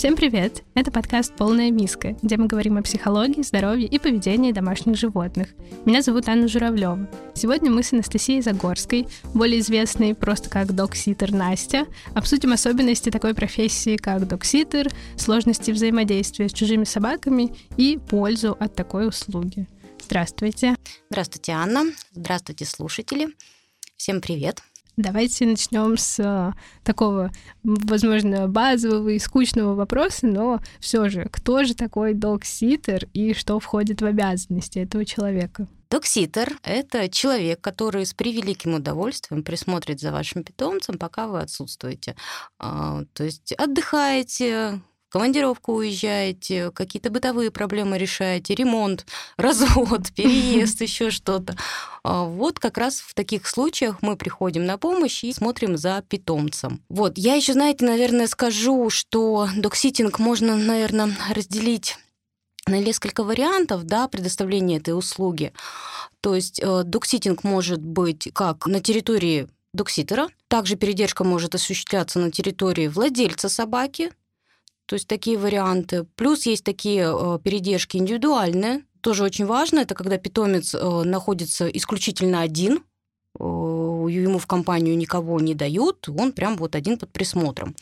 Всем привет! Это подкаст «Полная миска», где мы говорим о психологии, здоровье и поведении домашних животных. Меня зовут Анна Журавлева. Сегодня мы с Анастасией Загорской, более известной просто как докситер Настя, обсудим особенности такой профессии, как докситер, сложности взаимодействия с чужими собаками и пользу от такой услуги. Здравствуйте. Здравствуйте, Анна. Здравствуйте, слушатели. Всем привет. Давайте начнем с э, такого, возможно, базового и скучного вопроса, но все же, кто же такой док-ситер и что входит в обязанности этого человека? Докситер — это человек, который с превеликим удовольствием присмотрит за вашим питомцем, пока вы отсутствуете. А, то есть отдыхаете, командировку уезжаете, какие-то бытовые проблемы решаете, ремонт, развод, переезд, еще что-то. А вот как раз в таких случаях мы приходим на помощь и смотрим за питомцем. Вот, я еще, знаете, наверное, скажу, что догситтинг можно, наверное, разделить на несколько вариантов да, предоставления этой услуги. То есть э, догситтинг может быть как на территории догситтера, также передержка может осуществляться на территории владельца собаки, то есть такие варианты. Плюс есть такие э, передержки индивидуальные. Тоже очень важно. Это когда питомец э, находится исключительно один, ему в компанию никого не дают, он прям вот один под присмотром.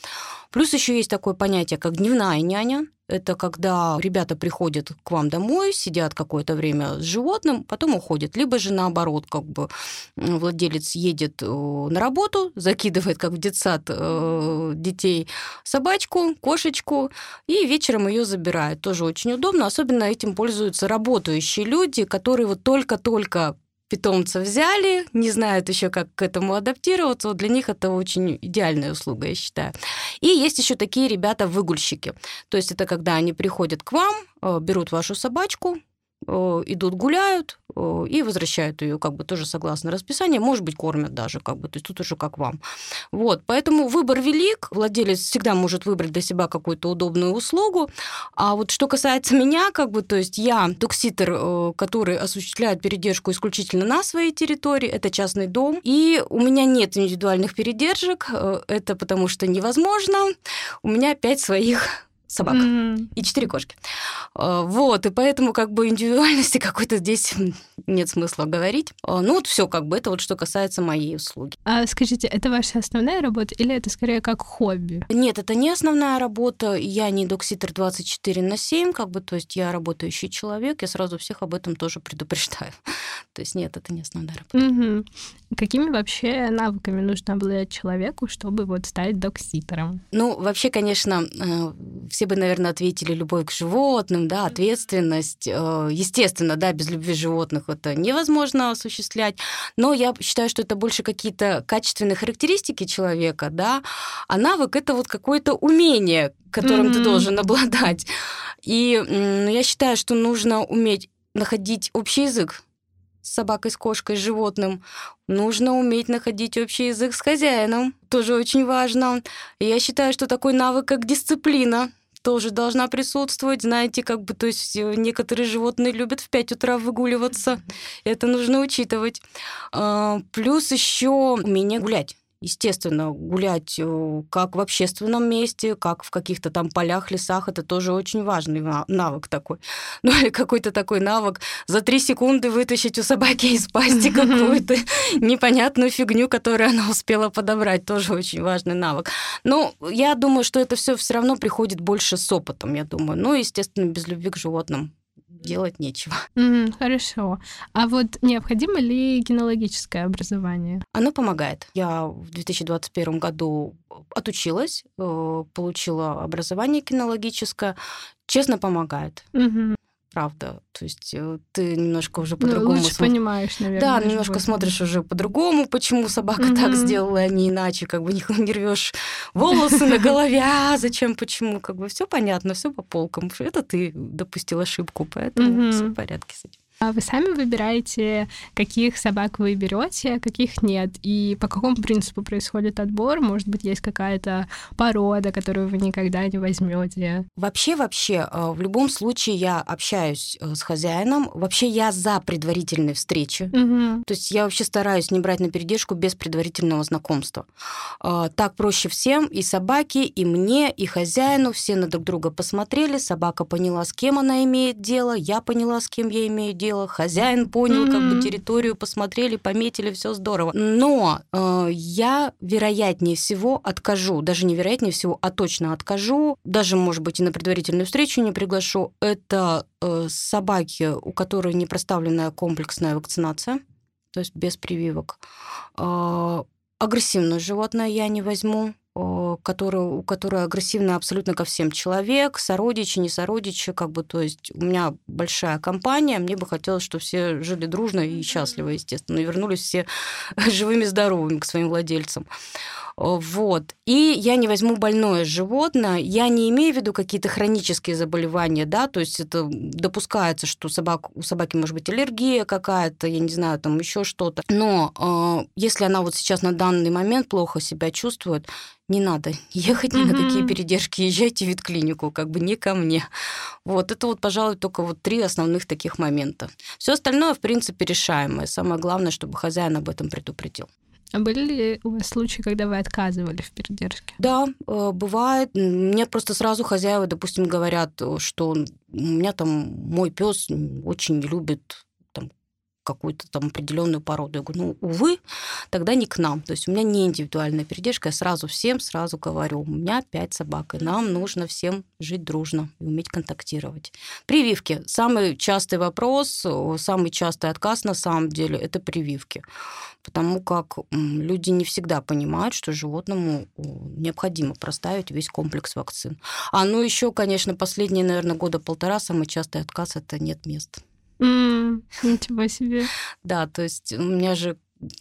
Плюс еще есть такое понятие, как дневная няня. Это когда ребята приходят к вам домой, сидят какое-то время с животным, потом уходят. Либо же наоборот, как бы владелец едет э, на работу, закидывает, как в детсад, э, детей собачку, кошечку, и вечером ее забирает. Тоже очень удобно. Особенно этим пользуются работающие люди, которые вот только-только питомца взяли, не знают еще, как к этому адаптироваться. Вот для них это очень идеальная услуга, я считаю. И есть еще такие ребята-выгульщики. То есть это когда они приходят к вам, э, берут вашу собачку, идут гуляют э, и возвращают ее, как бы тоже согласно расписанию, может быть, кормят даже, как бы, то есть тут уже как вам. Вот, поэтому выбор велик, владелец всегда может выбрать для себя какую-то удобную услугу, а вот что касается меня, как бы, то есть я докситер, э, который осуществляет передержку исключительно на своей территории, это частный дом, и у меня нет индивидуальных передержек, это потому что невозможно, у меня пять своих собак mm-hmm. и четыре кошки. А, вот, и поэтому как бы индивидуальности какой-то здесь нет смысла говорить. А, ну вот все как бы, это вот что касается моей услуги. А скажите, это ваша основная работа или это скорее как хобби? Нет, это не основная работа. Я не докситер 24 на 7, как бы, то есть я работающий человек, я сразу всех об этом тоже предупреждаю. то есть нет, это не основная работа. Mm-hmm. Какими вообще навыками нужно обладать человеку, чтобы вот стать докситером? Ну, вообще, конечно, э, все бы, наверное, ответили любовь к животным, да, ответственность. Э, естественно, да, без любви животных это невозможно осуществлять, но я считаю, что это больше какие-то качественные характеристики человека, да, а навык это вот какое-то умение, которым mm-hmm. ты должен обладать. И ну, я считаю, что нужно уметь находить общий язык с собакой, с кошкой, с животным. Нужно уметь находить общий язык с хозяином. Тоже очень важно. И я считаю, что такой навык, как дисциплина, тоже должна присутствовать. Знаете, как бы, то есть э, некоторые животные любят в 5 утра выгуливаться. Это нужно учитывать. А, плюс еще умение гулять естественно, гулять э, как в общественном месте, как в каких-то там полях, лесах, это тоже очень важный навык такой. Ну или какой-то такой навык за три секунды вытащить у собаки из пасти какую-то непонятную фигню, которую она успела подобрать, тоже очень важный навык. Но я думаю, что это все все равно приходит больше с опытом, я думаю. Ну, естественно, без любви к животным делать нечего. Mm, хорошо. А вот необходимо ли кинологическое образование? Оно помогает. Я в 2021 году отучилась, э, получила образование кинологическое. Честно, помогает. Mm-hmm правда. То есть э, ты немножко уже по-другому... Ну, лучше см... понимаешь, наверное. Да, немножко животное. смотришь уже по-другому, почему собака mm-hmm. так сделала, а не иначе, как бы не, не рвешь волосы на голове, а зачем, почему, как бы все понятно, все по полкам. Это ты допустил ошибку, поэтому все в порядке с этим. А вы сами выбираете, каких собак вы берете, а каких нет? И по какому принципу происходит отбор? Может быть, есть какая-то порода, которую вы никогда не возьмете? Вообще, вообще, э, в любом случае я общаюсь э, с хозяином. Вообще я за предварительные встречи. Угу. То есть я вообще стараюсь не брать на передержку без предварительного знакомства. Э, так проще всем, и собаке, и мне, и хозяину. Все на друг друга посмотрели, собака поняла, с кем она имеет дело, я поняла, с кем я имею дело, хозяин понял, mm-hmm. как бы территорию посмотрели, пометили, все здорово. Но э, я, вероятнее всего, откажу, даже не вероятнее всего, а точно откажу, даже, может быть, и на предварительную встречу не приглашу. Это э, собаки, у которой не проставленная комплексная вакцинация, то есть без прививок. Э, агрессивное животное я не возьму который, у которой агрессивно абсолютно ко всем человек, сородичи, не сородичи, как бы, то есть у меня большая компания, мне бы хотелось, чтобы все жили дружно и счастливо, естественно, и вернулись все живыми, здоровыми к своим владельцам. Вот. И я не возьму больное животное. Я не имею в виду какие-то хронические заболевания, да, то есть это допускается, что собак, у собаки может быть аллергия какая-то, я не знаю, там еще что-то. Но э, если она вот сейчас на данный момент плохо себя чувствует, не надо ехать ни mm-hmm. на какие передержки, езжайте в ветклинику, как бы не ко мне. Вот это вот, пожалуй, только вот три основных таких момента. Все остальное, в принципе, решаемое. Самое главное, чтобы хозяин об этом предупредил. А были ли у вас случаи, когда вы отказывали в передержке? Да, э, бывает. Мне просто сразу хозяева, допустим, говорят, что у меня там мой пес очень любит какую-то там определенную породу. Я говорю, ну, увы, тогда не к нам. То есть у меня не индивидуальная передержка, я сразу всем сразу говорю, у меня пять собак, и нам нужно всем жить дружно и уметь контактировать. Прививки. Самый частый вопрос, самый частый отказ на самом деле – это прививки. Потому как люди не всегда понимают, что животному необходимо проставить весь комплекс вакцин. А ну еще, конечно, последние, наверное, года полтора самый частый отказ – это нет мест. Mm, ничего себе. Да, то есть у меня же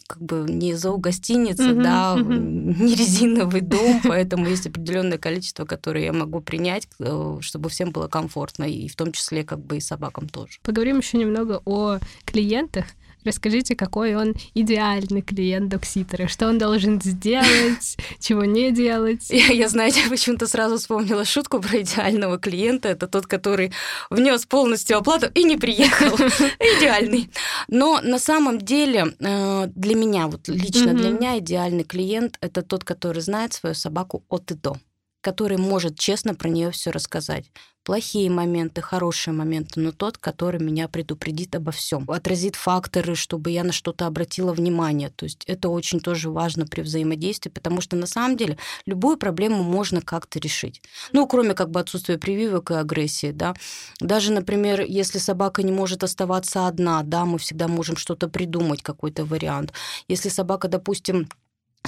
как бы не зоогостиница, uh-huh, да, не резиновый дом, поэтому есть определенное количество, которое я могу принять, э, чтобы всем было комфортно, и в том числе как бы и собакам тоже. Поговорим еще немного о клиентах. Расскажите, какой он идеальный клиент Докситера, что он должен сделать, чего не делать. Я, я знаете, почему-то сразу вспомнила шутку про идеального клиента. Это тот, который внес полностью оплату и не приехал. Идеальный. Но на самом деле э, для меня, вот лично для меня идеальный клиент это тот, который знает свою собаку от и до который может честно про нее все рассказать. Плохие моменты, хорошие моменты, но тот, который меня предупредит обо всем, отразит факторы, чтобы я на что-то обратила внимание. То есть это очень тоже важно при взаимодействии, потому что на самом деле любую проблему можно как-то решить. Ну, кроме как бы отсутствия прививок и агрессии, да. Даже, например, если собака не может оставаться одна, да, мы всегда можем что-то придумать, какой-то вариант. Если собака, допустим,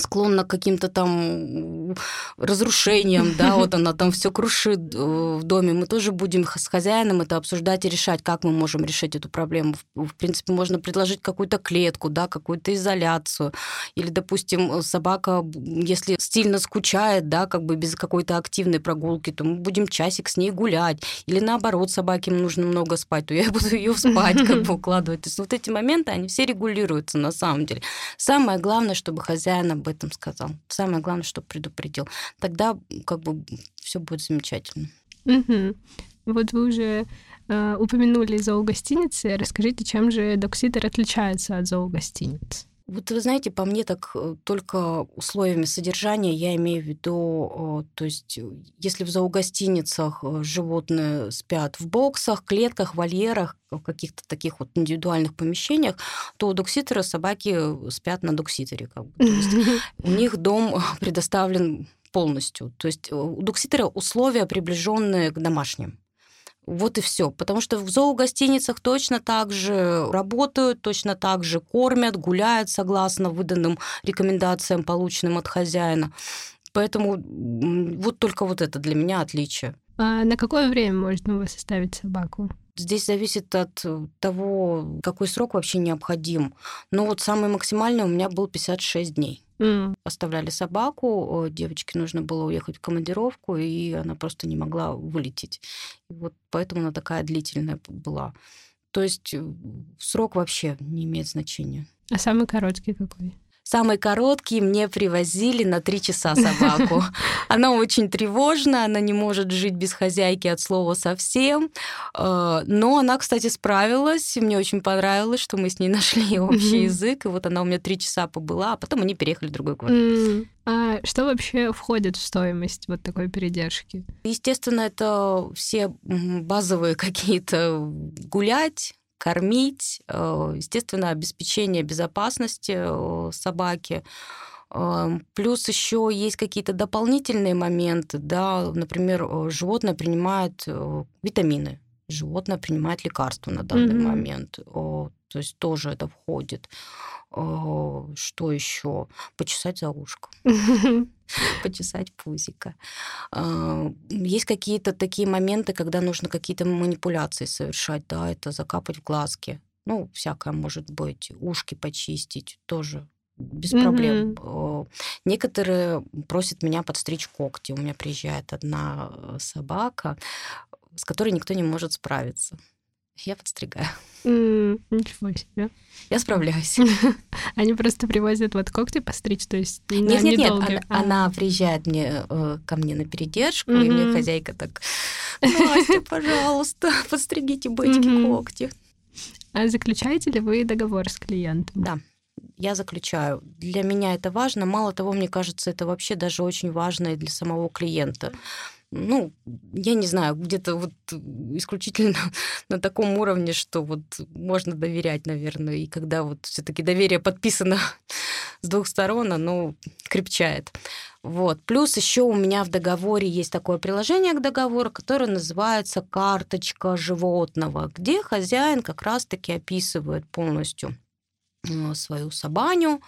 склонна к каким-то там разрушениям, да, вот она там все крушит э, в доме, мы тоже будем с хозяином это обсуждать и решать, как мы можем решить эту проблему. В принципе, можно предложить какую-то клетку, да, какую-то изоляцию. Или, допустим, собака, если сильно скучает, да, как бы без какой-то активной прогулки, то мы будем часик с ней гулять. Или наоборот, собаке нужно много спать, то я буду ее спать, как бы укладывать. То есть вот эти моменты, они все регулируются на самом деле. Самое главное, чтобы хозяин об этом сказал. Самое главное, чтобы предупредил. Тогда как бы все будет замечательно. Угу. Вот вы уже э, упомянули зоогостиницы. Расскажите, чем же докситер отличается от зоогостиниц? Вот вы знаете, по мне так э, только условиями содержания я имею в виду, то есть э, если в зоогостиницах э, животные спят в боксах, клетках, вольерах, в каких-то таких вот индивидуальных помещениях, то у докситера собаки спят на докситере. Как бы. У них дом предоставлен полностью. То есть у докситера условия приближенные к домашним. Вот и все. Потому что в зоогостиницах точно так же работают, точно так же кормят, гуляют согласно выданным рекомендациям, полученным от хозяина. Поэтому вот только вот это для меня отличие. А на какое время можно у вас оставить собаку? Здесь зависит от того, какой срок вообще необходим. Но вот самый максимальный у меня был 56 дней. Mm. Оставляли собаку, девочке нужно было уехать в командировку, и она просто не могла вылететь. И вот поэтому она такая длительная была. То есть срок вообще не имеет значения. А самый короткий какой? Самый короткий мне привозили на три часа собаку. Она очень тревожна, она не может жить без хозяйки от слова совсем. Э, но она, кстати, справилась. Мне очень понравилось, что мы с ней нашли общий язык. И вот она у меня три часа побыла, а потом они переехали в другой город. А что вообще входит в стоимость вот такой передержки? Естественно, это все базовые какие-то гулять, кормить, э, естественно, обеспечение безопасности э, собаки. Эм, плюс еще есть какие-то дополнительные моменты, да, например, э, животное принимает витамины, животное принимает лекарства на данный mm-hmm. момент, то есть тоже это входит. Что еще? Почесать за ушком. почесать пузика. А, есть какие-то такие моменты, когда нужно какие-то манипуляции совершать, да, это закапать в глазки. Ну, всякое может быть. Ушки почистить тоже без mm-hmm. проблем. Некоторые просят меня подстричь когти. У меня приезжает одна э, собака, с которой никто не может справиться я подстригаю. Mm, ничего себе. Я справляюсь. Они просто привозят вот когти постричь, то есть Нет, нет, нет, она, а. она приезжает мне, э, ко мне на передержку, mm-hmm. и мне хозяйка так, Настя, пожалуйста, подстригите батьки mm-hmm. когти. А заключаете ли вы договор с клиентом? Да я заключаю. Для меня это важно. Мало того, мне кажется, это вообще даже очень важно и для самого клиента ну, я не знаю, где-то вот исключительно на таком уровне, что вот можно доверять, наверное, и когда вот все таки доверие подписано с двух сторон, оно крепчает. Вот. Плюс еще у меня в договоре есть такое приложение к договору, которое называется «Карточка животного», где хозяин как раз-таки описывает полностью свою собаню,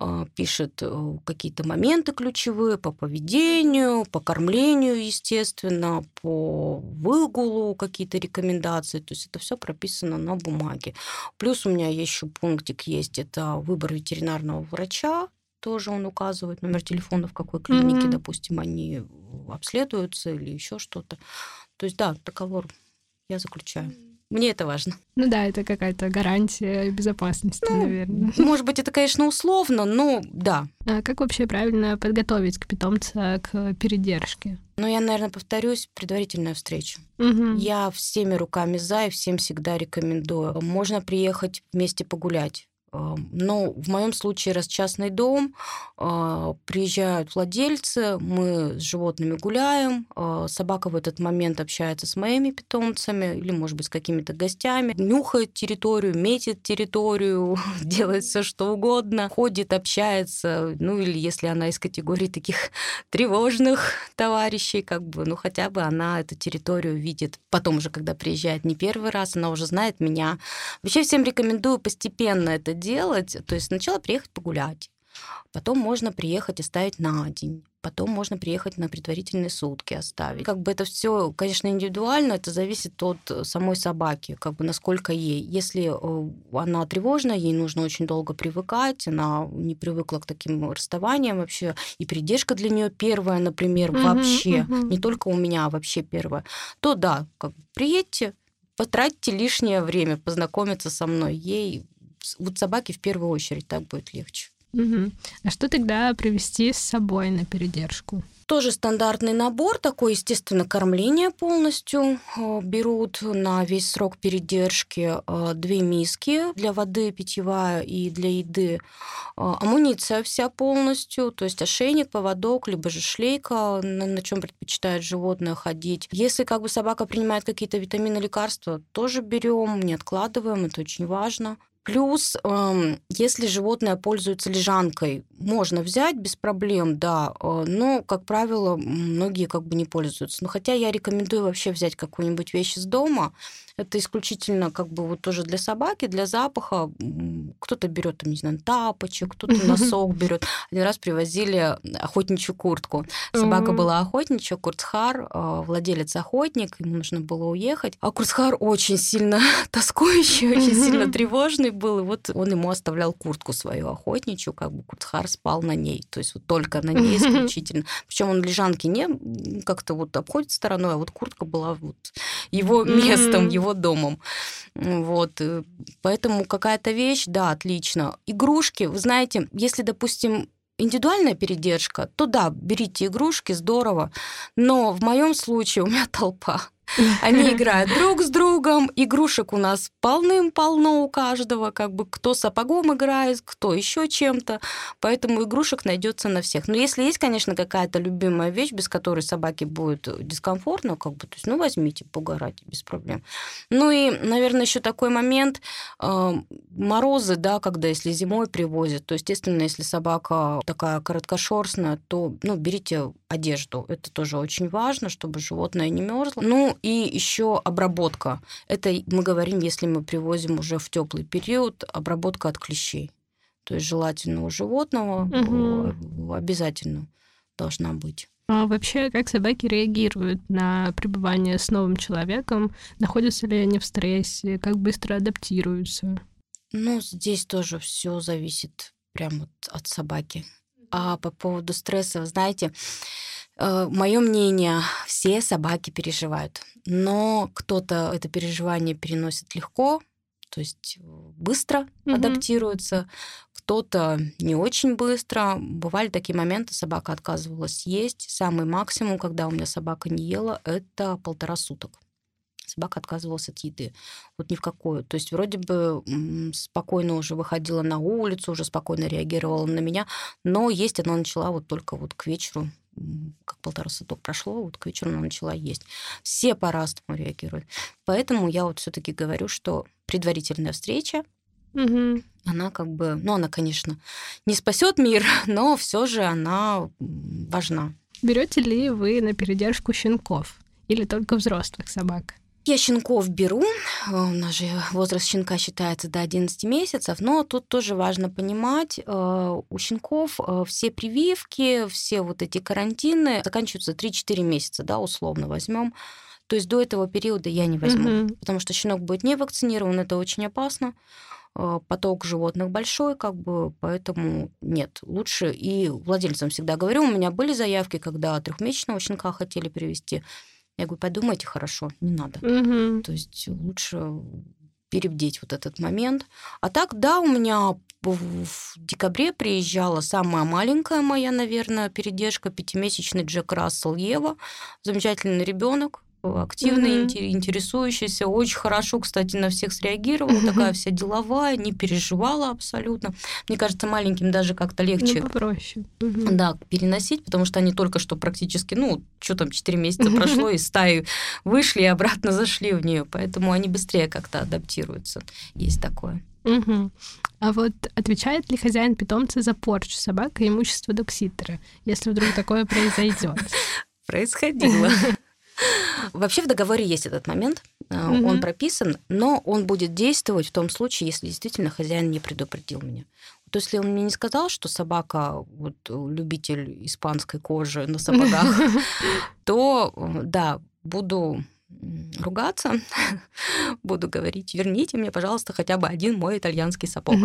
э, пишет э, какие-то моменты ключевые по поведению, по кормлению, естественно, по выгулу какие-то рекомендации. То есть это все прописано на бумаге. Плюс у меня еще пунктик есть, это выбор ветеринарного врача, тоже он указывает номер телефона, в какой клинике, mm-hmm. допустим, они обследуются или еще что-то. То есть да, договор я заключаю. Мне это важно. Ну да, это какая-то гарантия безопасности, ну, наверное. Может быть, это, конечно, условно, но да. А как вообще правильно подготовить к питомца к передержке? Ну, я, наверное, повторюсь, предварительная встреча. Угу. Я всеми руками за и всем всегда рекомендую. Можно приехать вместе погулять но в моем случае, раз частный дом, а, приезжают владельцы, мы с животными гуляем, а, собака в этот момент общается с моими питомцами или, может быть, с какими-то гостями, нюхает территорию, метит территорию, делает все что угодно, ходит, общается, ну или если она из категории таких тревожных товарищей, как бы, ну хотя бы она эту территорию видит. Потом уже, когда приезжает не первый раз, она уже знает меня. Вообще всем рекомендую постепенно это делать, то есть сначала приехать погулять, потом можно приехать оставить на день, потом можно приехать на предварительные сутки оставить. Как бы это все, конечно, индивидуально, это зависит от самой собаки, как бы насколько ей. Если э, она тревожная, ей нужно очень долго привыкать, она не привыкла к таким расставаниям вообще, и придержка для нее первая, например, угу, вообще, угу. не только у меня, а вообще первая, то да, как бы приедьте, потратьте лишнее время познакомиться со мной. Ей вот собаке в первую очередь так будет легче. Угу. А что тогда привести с собой на передержку? Тоже стандартный набор, такой, естественно, кормление полностью. Э, берут на весь срок передержки э, две миски для воды питьевая и для еды. Э, амуниция вся полностью, то есть ошейник, поводок, либо же шлейка, на, на чем предпочитает животное ходить. Если как бы собака принимает какие-то витамины, лекарства, тоже берем, не откладываем, это очень важно. Плюс, эм, если животное пользуется лежанкой, можно взять без проблем, да, э, но, как правило, многие как бы не пользуются. Но хотя я рекомендую вообще взять какую-нибудь вещь из дома, это исключительно как бы вот тоже для собаки, для запаха. Кто-то берет, там, не знаю, тапочек, кто-то носок берет. Один раз привозили охотничью куртку. Собака была охотничья, Курцхар, э, владелец охотник, ему нужно было уехать. А Курцхар очень сильно тоскующий, очень сильно тревожный был, и вот он ему оставлял куртку свою охотничью, как бы Куцхар спал на ней, то есть вот только на ней исключительно. Причем он лежанки не как-то вот обходит стороной, а вот куртка была вот его местом, его домом. Вот. Э, поэтому какая-то вещь, да, отлично. Игрушки, вы знаете, если, допустим, индивидуальная передержка, то да, берите игрушки, здорово. Но в моем случае у меня толпа. Они играют друг с другом, игрушек у нас полным-полно у каждого, как бы кто сапогом играет, кто еще чем-то, поэтому игрушек найдется на всех. Но если есть, конечно, какая-то любимая вещь, без которой собаке будет дискомфортно, как бы, то есть, ну, возьмите, пугарайте без проблем. Ну и, наверное, еще такой момент, э, морозы, да, когда если зимой привозят, то, естественно, если собака такая короткошерстная, то, ну, берите одежду. Это тоже очень важно, чтобы животное не мерзло. Ну и еще обработка. Это мы говорим, если мы привозим уже в теплый период, обработка от клещей. То есть желательно у животного угу. обязательно должна быть. А вообще, как собаки реагируют на пребывание с новым человеком? Находятся ли они в стрессе? Как быстро адаптируются? Ну, здесь тоже все зависит прямо от, от собаки. А по поводу стресса, знаете, мое мнение, все собаки переживают, но кто-то это переживание переносит легко, то есть э, быстро mm-hmm. адаптируется, кто-то не очень быстро. Бывали такие моменты, собака отказывалась есть. Самый максимум, когда у меня собака не ела, это полтора суток собака отказывалась от еды. Вот ни в какую. То есть вроде бы спокойно уже выходила на улицу, уже спокойно реагировала на меня, но есть она начала вот только вот к вечеру, как полтора суток прошло, вот к вечеру она начала есть. Все по-разному реагируют. Поэтому я вот все-таки говорю, что предварительная встреча, угу. она как бы, ну, она, конечно, не спасет мир, но все же она важна. Берете ли вы на передержку щенков или только взрослых собак? Я щенков беру, э, у нас же возраст щенка считается до 11 месяцев, но тут тоже важно понимать, э, у щенков э, все прививки, все вот эти карантины заканчиваются 3-4 месяца, да, условно возьмем. То есть до этого периода я не возьму, угу. потому что щенок будет не вакцинирован, это очень опасно поток животных большой, как бы, поэтому нет, лучше. И владельцам всегда говорю, у меня были заявки, когда трехмесячного щенка хотели привести, я говорю, подумайте хорошо, не надо. Угу. То есть лучше перебдеть вот этот момент. А так, да, у меня в декабре приезжала самая маленькая моя, наверное, передержка, пятимесячный Джек Рассел Ева, замечательный ребенок, активный, mm-hmm. интересующийся, очень хорошо, кстати, на всех среагировала, mm-hmm. такая вся деловая, не переживала абсолютно. Мне кажется, маленьким даже как-то легче. Ну, попроще. Mm-hmm. Да, переносить, потому что они только что практически, ну, что там, 4 месяца прошло, из стаи вышли и обратно зашли в нее, поэтому они быстрее как-то адаптируются. Есть такое. Угу. А вот отвечает ли хозяин питомца за порчу собак и имущество докситера, если вдруг такое произойдет? Происходило. Вообще в договоре есть этот момент, угу. он прописан, но он будет действовать в том случае, если действительно хозяин не предупредил меня. То есть, если он мне не сказал, что собака вот, любитель испанской кожи на сапогах, то да, буду ругаться, буду говорить, верните мне, пожалуйста, хотя бы один мой итальянский сапог.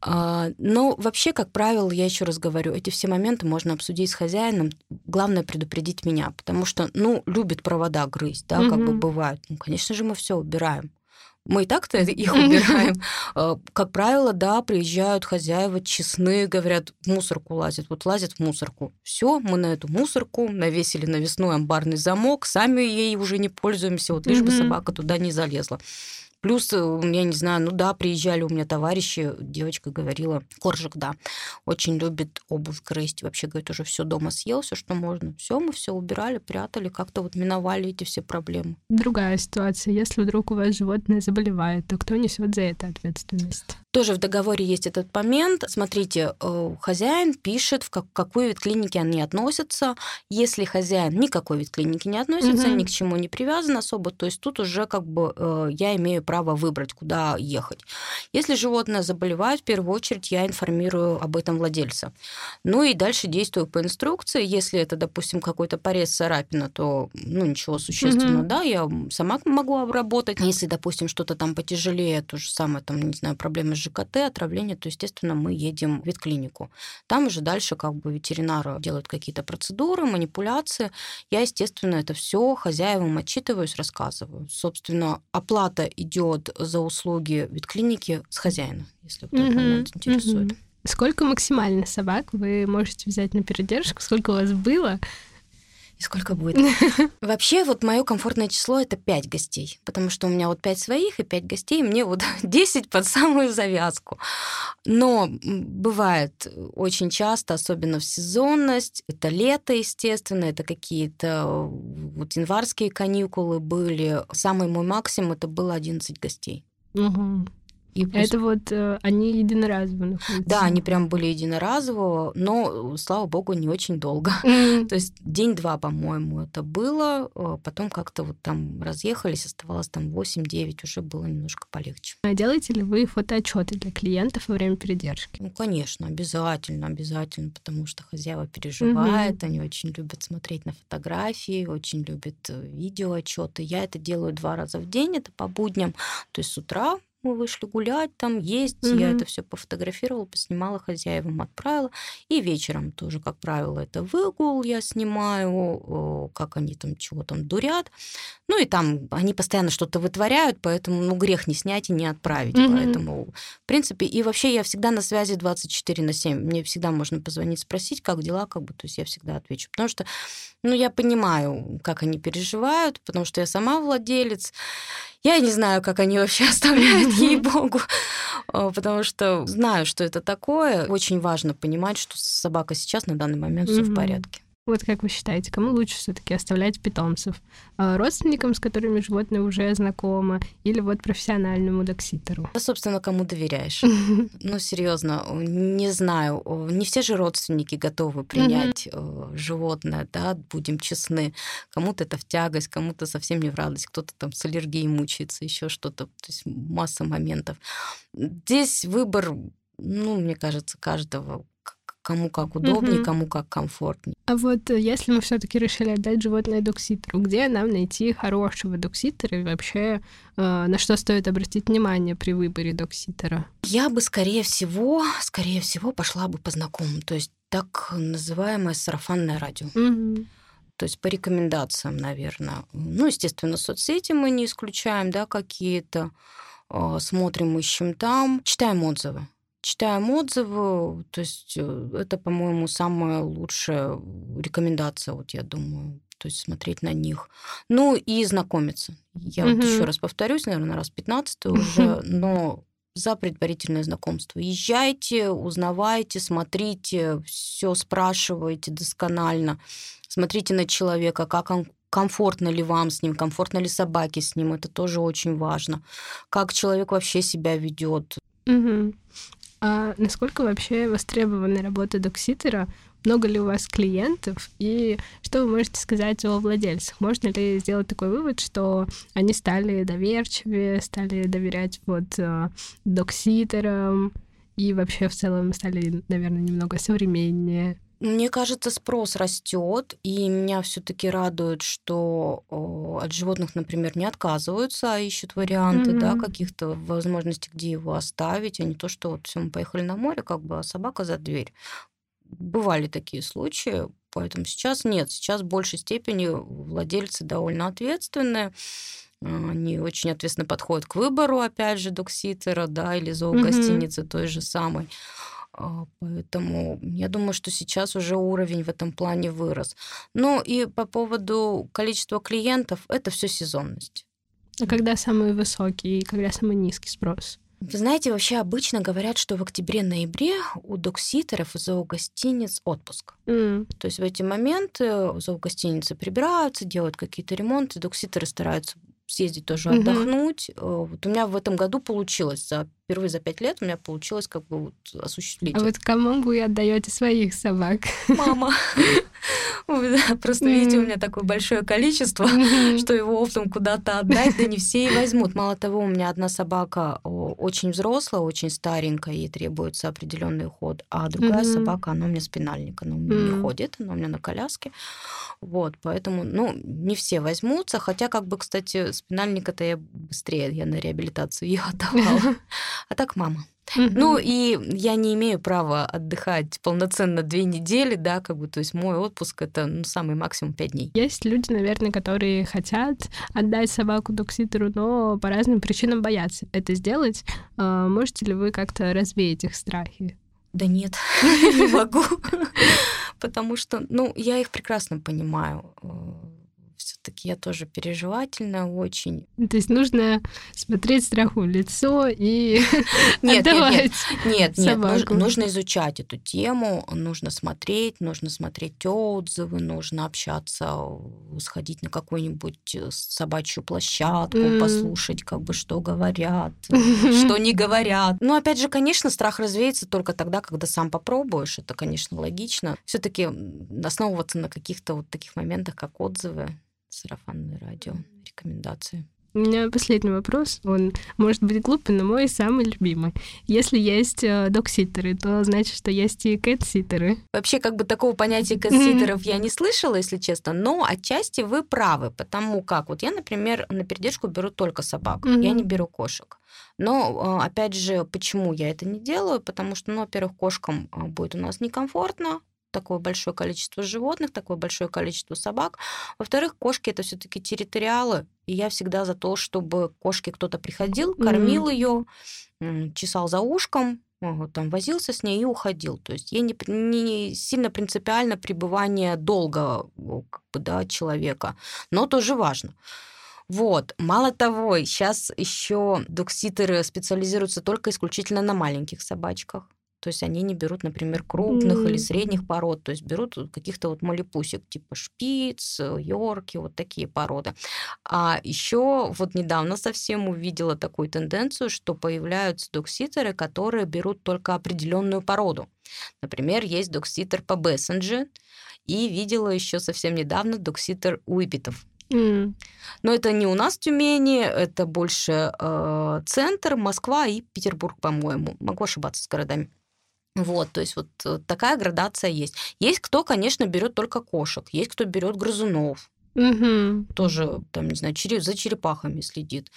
А, но вообще, как правило, я еще раз говорю, эти все моменты можно обсудить с хозяином. Главное предупредить меня, потому что, ну, любит провода грызть, да, как бы бывает. Ну, конечно же, мы все убираем. Мы и так-то их убираем. Э, как правило, да, приезжают хозяева честные, говорят, в мусорку лазят. Вот лазят в мусорку. Все, мы на эту мусорку навесили навесной амбарный замок, сами ей уже не пользуемся, вот лишь бы собака туда не залезла. Плюс, э, я не знаю, ну да, приезжали у меня товарищи, девочка говорила, Коржик, да, очень любит обувь грызть, вообще, говорит, уже все дома съел, все, что можно. Все, мы все убирали, прятали, как-то вот миновали эти все проблемы. Другая ситуация, если вдруг у вас животное заболевает, то кто несет за это ответственность? Тоже в договоре есть этот момент. Смотрите, э, хозяин пишет, в какой вид клиники они относятся. Если хозяин никакой вид клиники не относится, угу. ни к чему не привязан особо, то есть тут уже как бы э, я имею право право выбрать, куда ехать. Если животное заболевает, в первую очередь я информирую об этом владельца. Ну и дальше действую по инструкции. Если это, допустим, какой-то порез царапина, то ну, ничего существенного, mm-hmm. да, я сама могу обработать. Если, допустим, что-то там потяжелее, то же самое, там, не знаю, проблемы с ЖКТ, отравление, то, естественно, мы едем в ветклинику. Там уже дальше как бы ветеринары делают какие-то процедуры, манипуляции. Я, естественно, это все хозяевам отчитываюсь, рассказываю. Собственно, оплата идет за услуги ветклиники с хозяина, если кто-то mm-hmm. интересует. Mm-hmm. Сколько максимально собак вы можете взять на передержку? Сколько у вас было? И сколько будет? Вообще, вот мое комфортное число это 5 гостей, потому что у меня вот 5 своих и 5 гостей, мне вот 10 под самую завязку. Но бывает очень часто, особенно в сезонность, это лето, естественно, это какие-то вот январские каникулы были. Самый мой максимум это было 11 гостей. Угу. И пусть... Это вот э, они единоразово находятся? Да, они прям были единоразово, но, слава богу, не очень долго. Mm. То есть день-два, по-моему, это было. Э, потом как-то вот там разъехались, оставалось там 8-9, уже было немножко полегче. А делаете ли вы фотоотчеты для клиентов во время передержки? Ну, конечно, обязательно, обязательно, потому что хозяева переживают, mm-hmm. они очень любят смотреть на фотографии, очень любят э, видеоотчеты. Я это делаю два раза в день, это по будням. То есть с утра мы вышли гулять, там есть. Угу. Я это все пофотографировала, поснимала хозяевам, отправила. И вечером тоже, как правило, это выгул я снимаю, как они там чего там дурят. Ну и там они постоянно что-то вытворяют, поэтому ну, грех не снять и не отправить. Угу. Поэтому, в принципе, и вообще я всегда на связи 24 на 7. Мне всегда можно позвонить, спросить, как дела, как бы, то есть я всегда отвечу. Потому что, ну, я понимаю, как они переживают, потому что я сама владелец. Я не знаю, как они вообще оставляют, ей-богу, а, потому что знаю, что это такое. Очень важно понимать, что собака сейчас на данный момент все в порядке. Вот как вы считаете, кому лучше все-таки оставлять питомцев? А, родственникам, с которыми животное уже знакомо, или вот профессиональному докситеру? Да, собственно, кому доверяешь. Ну, серьезно, не знаю. Не все же родственники готовы принять э, животное, да, будем честны. Кому-то это в тягость, кому-то совсем не в радость, кто-то там с аллергией мучается, еще что-то. То есть масса моментов. Здесь выбор ну, мне кажется, каждого кому как удобнее, угу. кому как комфортнее. А вот э, если мы все-таки решили отдать животное докситеру, где нам найти хорошего докситера и вообще э, на что стоит обратить внимание при выборе докситера? Я бы, скорее всего, скорее всего, пошла бы по знакомым, то есть так называемое сарафанное радио. Угу. То есть по рекомендациям, наверное. Ну, естественно, соцсети мы не исключаем, да, какие-то. Э, смотрим, ищем там, читаем отзывы читаем отзывы, то есть э, это, по-моему, самая лучшая рекомендация, вот я думаю, то есть смотреть на них. Ну и знакомиться. Я mm-hmm. вот еще раз повторюсь, наверное, раз 15 уже, но за предварительное знакомство. Езжайте, узнавайте, смотрите, все спрашивайте досконально. Смотрите на человека, как он комфортно ли вам с ним, комфортно ли собаке с ним, это тоже очень важно. Как человек вообще себя ведет. Угу. А насколько вообще востребована работа докситера? Много ли у вас клиентов? И что вы можете сказать о владельцах? Можно ли сделать такой вывод, что они стали доверчивее, стали доверять вот э, докситерам и вообще в целом стали, наверное, немного современнее? Мне кажется, спрос растет, и меня все-таки радует, что от животных, например, не отказываются, а ищут варианты, mm-hmm. да, каких-то возможностей, где его оставить, а не то, что вот все, мы поехали на море, как бы, а собака за дверь. Бывали такие случаи, поэтому сейчас нет. Сейчас в большей степени владельцы довольно ответственные, они очень ответственно подходят к выбору, опять же, докситера, да, или зоогостиницы mm-hmm. той же самой. А, поэтому я думаю, что сейчас уже уровень в этом плане вырос. Ну и по поводу количества клиентов, это все сезонность. А когда самый высокий и когда самый низкий спрос? Вы знаете, вообще обычно говорят, что в октябре-ноябре у докситеров и зоогостиниц отпуск. Mm. То есть в эти моменты зоогостиницы прибираются, делают какие-то ремонты, докситеры стараются съездить тоже mm-hmm. отдохнуть. Э, вот у меня в этом году получилось за впервые за пять лет у меня получилось как бы вот осуществить. А вот кому вы отдаете своих собак? Мама. Просто, видите, у меня такое большое количество, что его оптом куда-то отдать, да не все и возьмут. Мало того, у меня одна собака очень взрослая, очень старенькая, ей требуется определенный уход, а другая собака, она у меня спинальник, она у меня не ходит, она у меня на коляске. Вот, поэтому, ну, не все возьмутся, хотя, как бы, кстати, спинальника-то я быстрее, я на реабилитацию ее отдавала. А так мама. Ну и я не имею права отдыхать полноценно две недели, да, как бы, то есть мой отпуск это ну, самый максимум пять дней. Есть люди, наверное, которые хотят отдать собаку докситеру, но по разным причинам боятся это сделать. А, можете ли вы как-то развеять их страхи? Да нет, не могу, потому что, ну, я их прекрасно понимаю все-таки я тоже переживательная очень. То есть нужно смотреть страху в лицо и нет, отдавать нет, нет, нет, нет, нужно изучать эту тему, нужно смотреть, нужно смотреть отзывы, нужно общаться, сходить на какую-нибудь э, собачью площадку, mm. послушать, как бы что говорят, что не говорят. Но опять же, конечно, страх развеется только тогда, когда сам попробуешь. Это, конечно, логично. Все-таки основываться на каких-то вот таких моментах, как отзывы, сарафанное радио, рекомендации. У меня последний вопрос. Он может быть глупый, но мой самый любимый. Если есть э, докситеры, то значит, что есть и кэтситеры. Вообще, как бы такого понятия кэтситеров я не слышала, если честно, но отчасти вы правы, потому как вот я, например, на передержку беру только собак, я не беру кошек. Но, э, опять же, почему я это не делаю? Потому что, ну, во-первых, кошкам э, будет у нас некомфортно, такое большое количество животных, такое большое количество собак. Во-вторых, кошки это все-таки территориалы, и я всегда за то, чтобы кошке кто-то приходил, кормил mm-hmm. ее, чесал за ушком, там возился с ней и уходил. То есть ей не, не сильно принципиально пребывание долго как бы, да, человека, но тоже важно. Вот. Мало того, сейчас еще докситеры специализируются только исключительно на маленьких собачках. То есть они не берут, например, крупных mm. или средних пород, то есть берут каких-то вот малипусик типа шпиц, йорки, вот такие породы. А еще вот недавно совсем увидела такую тенденцию, что появляются докситеры, которые берут только определенную породу. Например, есть докситер по Бессенджи, и видела еще совсем недавно докситер Уипитов. Mm. Но это не у нас в Тюмени, это больше э, центр, Москва и Петербург, по-моему. Могу ошибаться с городами. Вот, то есть вот э, такая градация есть. Есть кто, конечно, берет только кошек, есть кто берет грызунов, угу. тоже там не знаю за черепахами следит.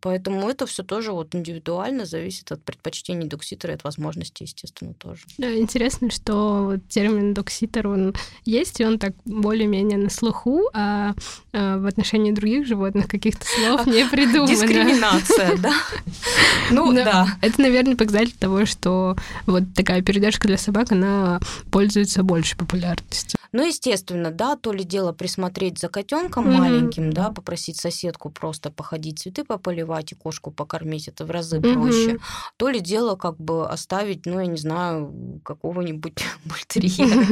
Поэтому это все тоже вот индивидуально зависит от предпочтений докситера и от возможностей, естественно, тоже. Да, интересно, что вот термин докситер, он есть, и он так более-менее на слуху, а, а в отношении других животных каких-то слов не придумано. Дискриминация, да? Ну, да. Это, наверное, показатель того, что вот такая передержка для собак, она пользуется большей популярностью. Ну, естественно, да, то ли дело присмотреть за котенком маленьким, да, попросить соседку просто походить цветы пополивать, поливать и кошку покормить, это в разы проще. Угу. То ли дело как бы оставить, ну, я не знаю, какого-нибудь бультерьера,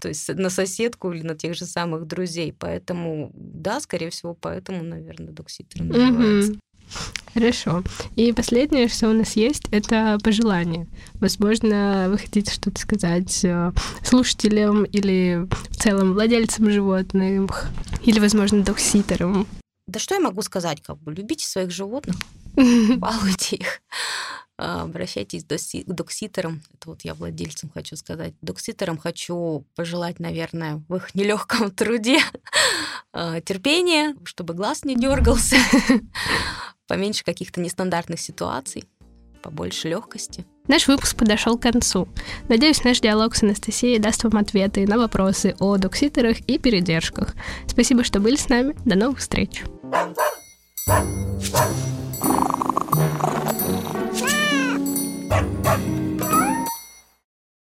то есть на соседку или на тех же самых друзей. Поэтому, да, скорее всего, поэтому, наверное, докситер называется. Хорошо. И последнее, что у нас есть, это пожелания. Возможно, вы хотите что-то сказать э, слушателям или в целом владельцам животных, или, возможно, докситерам. Да что я могу сказать? Как бы любите своих животных, балуйте их, а, обращайтесь к докситерам. Это вот я владельцам хочу сказать. Докситерам хочу пожелать, наверное, в их нелегком труде а, терпения, чтобы глаз не дергался, поменьше каких-то нестандартных ситуаций, побольше легкости. Наш выпуск подошел к концу. Надеюсь, наш диалог с Анастасией даст вам ответы на вопросы о докситерах и передержках. Спасибо, что были с нами. До новых встреч. Thank you.